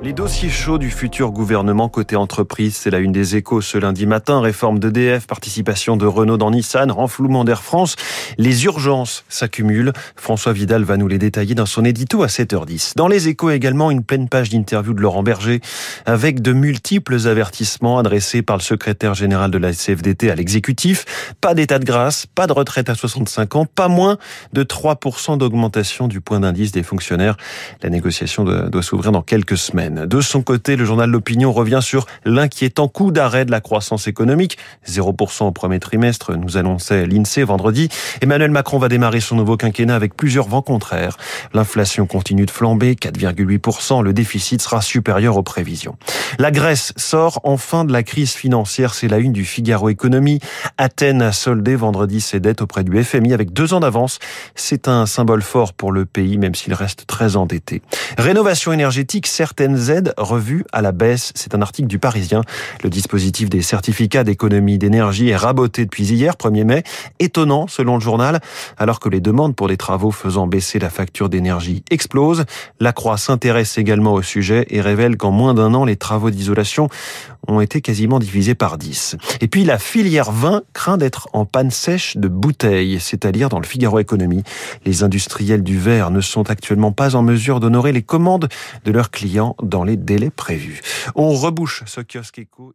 Les dossiers chauds du futur gouvernement côté entreprise, c'est la une des échos ce lundi matin. Réforme d'EDF, participation de Renault dans Nissan, renflouement d'Air France. Les urgences s'accumulent. François Vidal va nous les détailler dans son édito à 7h10. Dans les échos également, une pleine page d'interview de Laurent Berger avec de multiples avertissements adressés par le secrétaire général de la CFDT à l'exécutif. Pas d'état de grâce, pas de retraite à 65 ans, pas moins de 3% d'augmentation du point d'indice des fonctionnaires. La négociation doit s'ouvrir dans quelques semaines. De son côté, le journal L'Opinion revient sur l'inquiétant coup d'arrêt de la croissance économique. 0% au premier trimestre, nous annonçait l'INSEE vendredi. Emmanuel Macron va démarrer son nouveau quinquennat avec plusieurs vents contraires. L'inflation continue de flamber, 4,8%. Le déficit sera supérieur aux prévisions. La Grèce sort enfin de la crise financière. C'est la une du Figaro Économie. Athènes a soldé vendredi ses dettes auprès du FMI avec deux ans d'avance. C'est un symbole fort pour le pays, même s'il reste très endetté. Rénovation énergétique, certaines Z revue à la baisse. C'est un article du Parisien. Le dispositif des certificats d'économie d'énergie est raboté depuis hier, 1er mai. Étonnant, selon le journal, alors que les demandes pour des travaux faisant baisser la facture d'énergie explosent. La Croix s'intéresse également au sujet et révèle qu'en moins d'un an, les travaux d'isolation ont été quasiment divisés par 10. Et puis la filière vin craint d'être en panne sèche de bouteilles, c'est à dire dans le Figaro Économie. Les industriels du verre ne sont actuellement pas en mesure d'honorer les commandes de leurs clients dans les délais prévus. On rebouche ce kiosque éco.